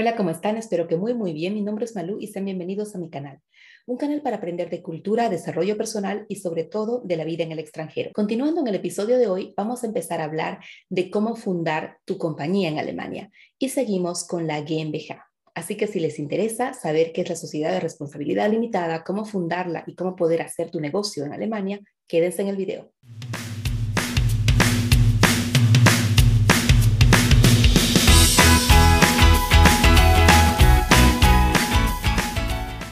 Hola, ¿cómo están? Espero que muy, muy bien. Mi nombre es Malú y sean bienvenidos a mi canal. Un canal para aprender de cultura, desarrollo personal y sobre todo de la vida en el extranjero. Continuando en el episodio de hoy, vamos a empezar a hablar de cómo fundar tu compañía en Alemania y seguimos con la GmbH. Así que si les interesa saber qué es la sociedad de responsabilidad limitada, cómo fundarla y cómo poder hacer tu negocio en Alemania, quédense en el video.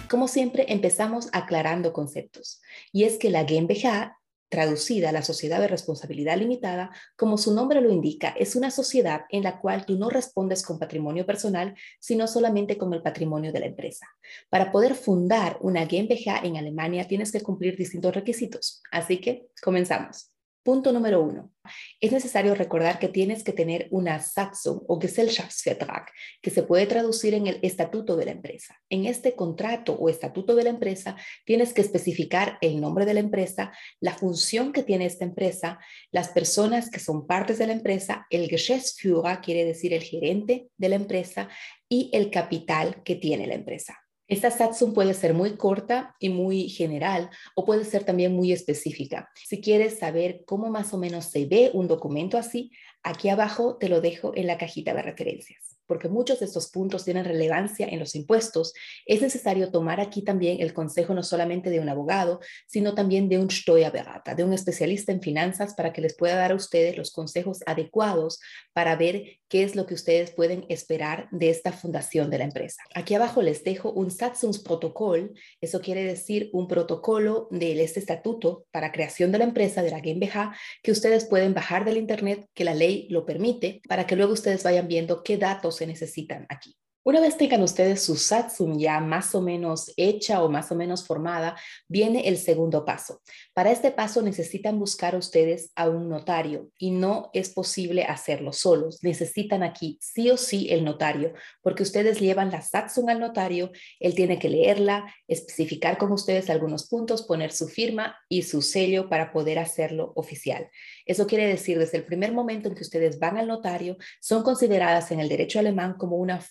Como siempre, empezamos aclarando conceptos. Y es que la GmbH, traducida a la sociedad de responsabilidad limitada, como su nombre lo indica, es una sociedad en la cual tú no respondes con patrimonio personal, sino solamente con el patrimonio de la empresa. Para poder fundar una GmbH en Alemania tienes que cumplir distintos requisitos. Así que comenzamos. Punto número uno. Es necesario recordar que tienes que tener una Satzung o Gesellschaftsvertrag, que se puede traducir en el estatuto de la empresa. En este contrato o estatuto de la empresa tienes que especificar el nombre de la empresa, la función que tiene esta empresa, las personas que son partes de la empresa, el Geschäftsführer quiere decir el gerente de la empresa y el capital que tiene la empresa. Esta Satsum puede ser muy corta y muy general o puede ser también muy específica. Si quieres saber cómo más o menos se ve un documento así, aquí abajo te lo dejo en la cajita de referencias porque muchos de estos puntos tienen relevancia en los impuestos, es necesario tomar aquí también el consejo no solamente de un abogado, sino también de un Steuerberater, de un especialista en finanzas para que les pueda dar a ustedes los consejos adecuados para ver qué es lo que ustedes pueden esperar de esta fundación de la empresa. Aquí abajo les dejo un Satzungsprotokoll, eso quiere decir un protocolo de este estatuto para creación de la empresa de la GmbH que ustedes pueden bajar del internet, que la ley lo permite, para que luego ustedes vayan viendo qué datos se necesitan aquí. Una vez tengan ustedes su Satsum ya más o menos hecha o más o menos formada, viene el segundo paso. Para este paso necesitan buscar ustedes a un notario y no es posible hacerlo solos. Necesitan aquí sí o sí el notario, porque ustedes llevan la Satsum al notario, él tiene que leerla, especificar con ustedes algunos puntos, poner su firma y su sello para poder hacerlo oficial. Eso quiere decir, desde el primer momento en que ustedes van al notario, son consideradas en el derecho alemán como una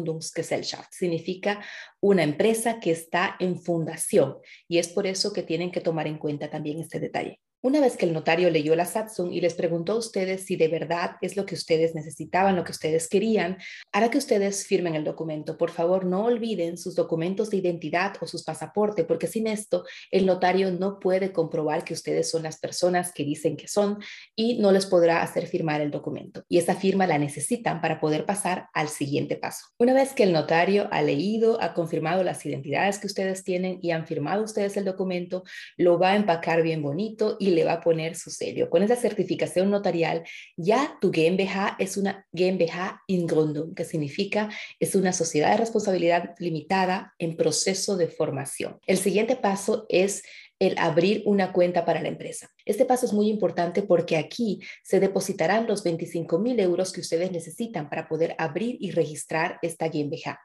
Vorgründungsgesellschaft. Significa una empresa que está en fundación y es por eso que tienen que tomar en cuenta también este detalle. Una vez que el notario leyó la Satsung y les preguntó a ustedes si de verdad es lo que ustedes necesitaban, lo que ustedes querían, hará que ustedes firmen el documento. Por favor, no olviden sus documentos de identidad o sus pasaportes, porque sin esto el notario no puede comprobar que ustedes son las personas que dicen que son y no les podrá hacer firmar el documento. Y esa firma la necesitan para poder pasar al siguiente paso. Una vez que el notario ha leído, ha confirmado las identidades que ustedes tienen y han firmado ustedes el documento, lo va a empacar bien bonito y le va a poner su sello. Con esa certificación notarial, ya tu GmbH es una GmbH in Gründung, que significa es una sociedad de responsabilidad limitada en proceso de formación. El siguiente paso es el abrir una cuenta para la empresa. Este paso es muy importante porque aquí se depositarán los 25 mil euros que ustedes necesitan para poder abrir y registrar esta GmbH.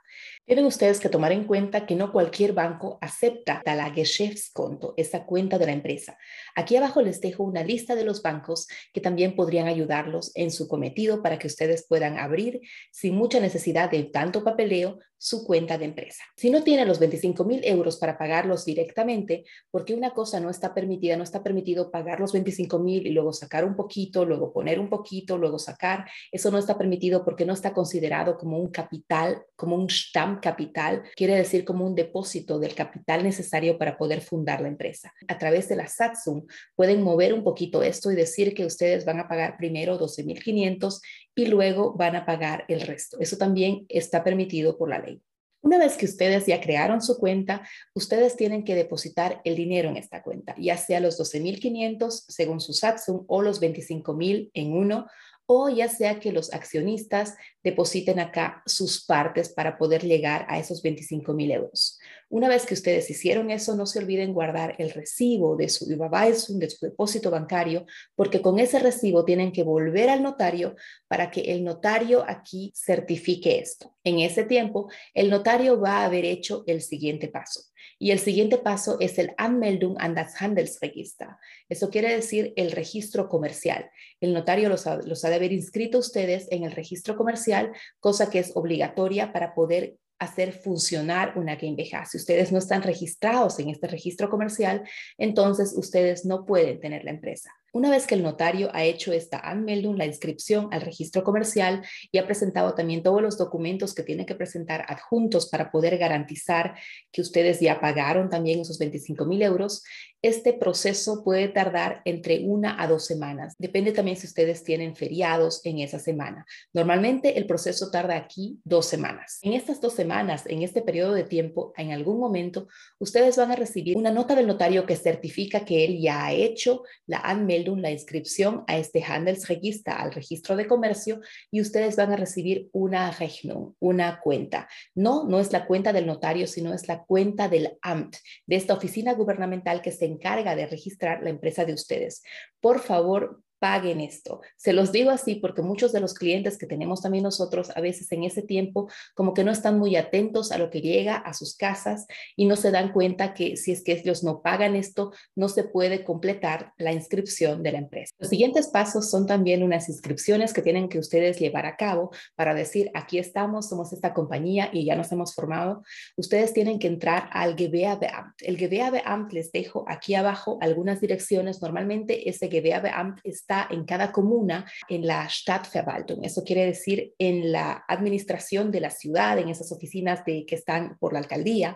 Tienen ustedes que tomar en cuenta que no cualquier banco acepta la Geschäftskonto, esa cuenta de la empresa. Aquí abajo les dejo una lista de los bancos que también podrían ayudarlos en su cometido para que ustedes puedan abrir sin mucha necesidad de tanto papeleo su cuenta de empresa. Si no tiene los 25 mil euros para pagarlos directamente, porque una cosa no está permitida, no está permitido pagar los 25 mil y luego sacar un poquito, luego poner un poquito, luego sacar, eso no está permitido porque no está considerado como un capital, como un Stammkapital, quiere decir como un depósito del capital necesario para poder fundar la empresa. A través de la Satsum pueden mover un poquito esto y decir que ustedes van a pagar primero 12.500 y luego van a pagar el resto. Eso también está permitido por la ley. Una vez que ustedes ya crearon su cuenta, ustedes tienen que depositar el dinero en esta cuenta, ya sea los 12.500 según su Satsum o los 25.000 en uno o ya sea que los accionistas depositen acá sus partes para poder llegar a esos 25 mil euros. Una vez que ustedes hicieron eso, no se olviden guardar el recibo de su Überweisung, de su depósito bancario, porque con ese recibo tienen que volver al notario para que el notario aquí certifique esto. En ese tiempo, el notario va a haber hecho el siguiente paso. Y el siguiente paso es el Anmeldung an das Handelsregister. Eso quiere decir el registro comercial. El notario los ha, los ha de haber inscrito ustedes en el registro comercial, cosa que es obligatoria para poder hacer funcionar una GmbH. Si ustedes no están registrados en este registro comercial, entonces ustedes no pueden tener la empresa. Una vez que el notario ha hecho esta Anmeldung, la inscripción al registro comercial y ha presentado también todos los documentos que tiene que presentar adjuntos para poder garantizar que ustedes ya pagaron también esos 25 mil euros, este proceso puede tardar entre una a dos semanas. Depende también si ustedes tienen feriados en esa semana. Normalmente el proceso tarda aquí dos semanas. En estas dos semanas, en este periodo de tiempo, en algún momento, ustedes van a recibir una nota del notario que certifica que él ya ha hecho la Anmeldung, la inscripción a este Handelsregister, al registro de comercio, y ustedes van a recibir una Rechnung, una cuenta. No, no es la cuenta del notario, sino es la cuenta del Amt, de esta oficina gubernamental que se encarga de registrar la empresa de ustedes. Por favor, paguen esto. Se los digo así porque muchos de los clientes que tenemos también nosotros a veces en ese tiempo como que no están muy atentos a lo que llega a sus casas y no se dan cuenta que si es que ellos no pagan esto, no se puede completar la inscripción de la empresa. Los siguientes pasos son también unas inscripciones que tienen que ustedes llevar a cabo para decir, aquí estamos, somos esta compañía y ya nos hemos formado. Ustedes tienen que entrar al Gewerbeamt. El Gewerbeamt les dejo aquí abajo algunas direcciones. Normalmente ese Gewerbeamt está en cada comuna en la Stadtverwaltung. Eso quiere decir en la administración de la ciudad, en esas oficinas de, que están por la alcaldía,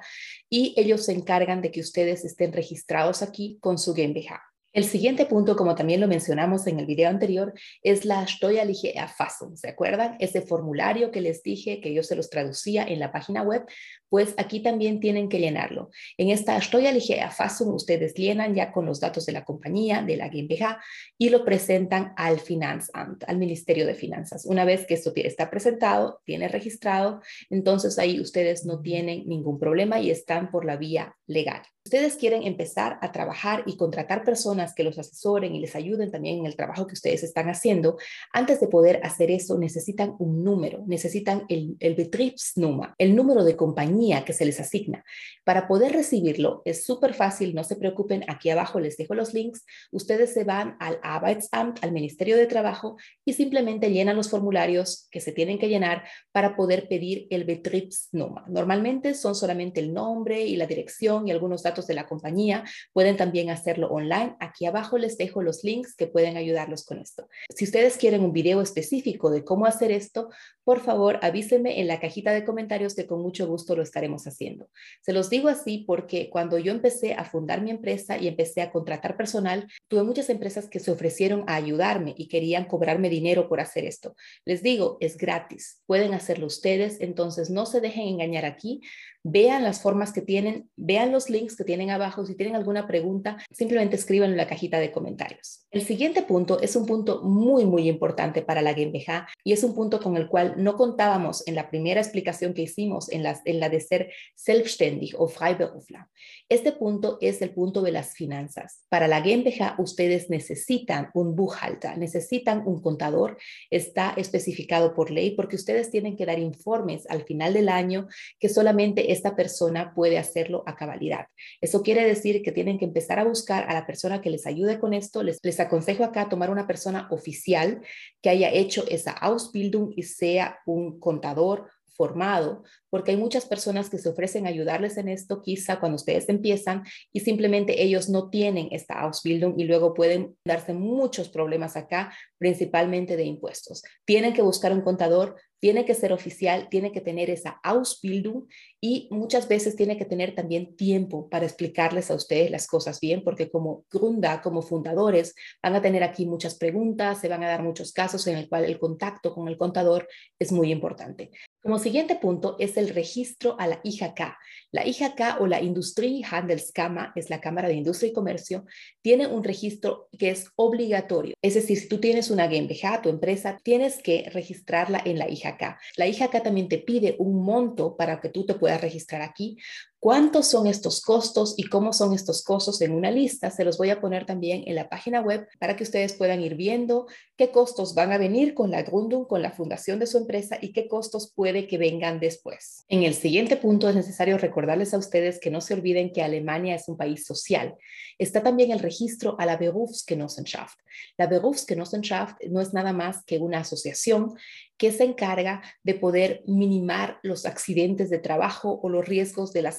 y ellos se encargan de que ustedes estén registrados aquí con su GmbH. El siguiente punto, como también lo mencionamos en el video anterior, es la Steuerliche Erfassung. ¿Se acuerdan? Ese formulario que les dije que yo se los traducía en la página web, pues aquí también tienen que llenarlo. En esta Steuerliche Erfassung ustedes llenan ya con los datos de la compañía, de la GmbH, y lo presentan al Finanzamt, al Ministerio de Finanzas. Una vez que esto está presentado, tiene registrado, entonces ahí ustedes no tienen ningún problema y están por la vía legal. Ustedes quieren empezar a trabajar y contratar personas que los asesoren y les ayuden también en el trabajo que ustedes están haciendo. Antes de poder hacer eso, necesitan un número, necesitan el, el Betriebsnummer, el número de compañía que se les asigna. Para poder recibirlo es súper fácil, no se preocupen, aquí abajo les dejo los links. Ustedes se van al Arbeitsamt, al Ministerio de Trabajo y simplemente llenan los formularios que se tienen que llenar para poder pedir el Betriebsnummer. Normalmente son solamente el nombre y la dirección y algunos datos de la compañía. Pueden también hacerlo online. Aquí abajo les dejo los links que pueden ayudarlos con esto. Si ustedes quieren un video específico de cómo hacer esto, por favor avísenme en la cajita de comentarios que con mucho gusto lo estaremos haciendo. Se los digo así porque cuando yo empecé a fundar mi empresa y empecé a contratar personal, tuve muchas empresas que se ofrecieron a ayudarme y querían cobrarme dinero por hacer esto. Les digo, es gratis. Pueden hacerlo ustedes, entonces no se dejen engañar aquí. Vean las formas que tienen, vean los links que tienen abajo. Si tienen alguna pregunta, simplemente escriban en la cajita de comentarios. El siguiente punto es un punto muy, muy importante para la GmbH y es un punto con el cual no contábamos en la primera explicación que hicimos en la, en la de ser selbstständig o Freiberufler. Este punto es el punto de las finanzas. Para la GmbH ustedes necesitan un Buchhalter, necesitan un contador. Está especificado por ley porque ustedes tienen que dar informes al final del año que solamente esta persona puede hacerlo a cabalidad. Eso quiere decir que tienen que empezar a buscar a la persona que les ayude con esto. Les, les aconsejo acá tomar una persona oficial que haya hecho esa Ausbildung y sea un contador formado, porque hay muchas personas que se ofrecen a ayudarles en esto, quizá cuando ustedes empiezan y simplemente ellos no tienen esta Ausbildung y luego pueden darse muchos problemas acá, principalmente de impuestos. Tienen que buscar un contador tiene que ser oficial, tiene que tener esa Ausbildung y muchas veces tiene que tener también tiempo para explicarles a ustedes las cosas bien, porque como Grunda, como fundadores, van a tener aquí muchas preguntas, se van a dar muchos casos en el cual el contacto con el contador es muy importante. Como siguiente punto es el registro a la IHK. La IHK o la Industrie Handelskammer es la Cámara de Industria y Comercio, tiene un registro que es obligatorio. Es decir, si tú tienes una GmbH, tu empresa, tienes que registrarla en la IHK. La IHK también te pide un monto para que tú te puedas registrar aquí, ¿Cuántos son estos costos y cómo son estos costos en una lista? Se los voy a poner también en la página web para que ustedes puedan ir viendo qué costos van a venir con la Gründung, con la fundación de su empresa y qué costos puede que vengan después. En el siguiente punto es necesario recordarles a ustedes que no se olviden que Alemania es un país social. Está también el registro a la Berufsgenossenschaft. La Berufsgenossenschaft no es nada más que una asociación que se encarga de poder minimar los accidentes de trabajo o los riesgos de la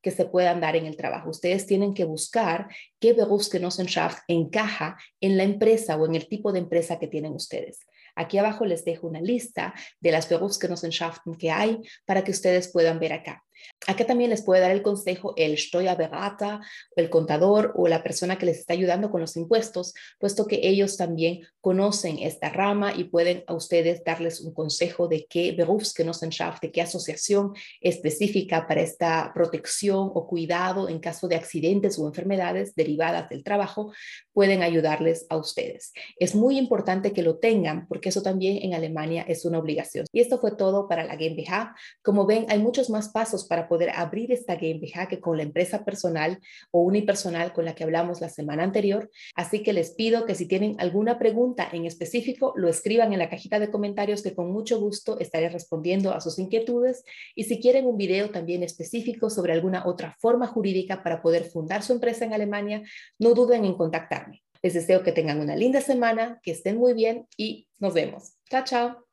que se puedan dar en el trabajo. Ustedes tienen que buscar qué Berufsgenossenschaft encaja en la empresa o en el tipo de empresa que tienen ustedes. Aquí abajo les dejo una lista de las Berufsgenossenschaften que hay para que ustedes puedan ver acá. Acá también les puede dar el consejo el Steuerberater, el contador o la persona que les está ayudando con los impuestos, puesto que ellos también conocen esta rama y pueden a ustedes darles un consejo de qué Berufsgenossenschaft, de qué asociación específica para esta protección o cuidado en caso de accidentes o enfermedades derivadas del trabajo pueden ayudarles a ustedes. Es muy importante que lo tengan porque eso también en Alemania es una obligación. Y esto fue todo para la GmbH. Como ven, hay muchos más pasos para poder abrir esta GmbH que con la empresa personal o unipersonal con la que hablamos la semana anterior. Así que les pido que si tienen alguna pregunta en específico, lo escriban en la cajita de comentarios que con mucho gusto estaré respondiendo a sus inquietudes. Y si quieren un video también específico sobre alguna otra forma jurídica para poder fundar su empresa en Alemania, no duden en contactarme. Les deseo que tengan una linda semana, que estén muy bien y nos vemos. Chao, chao.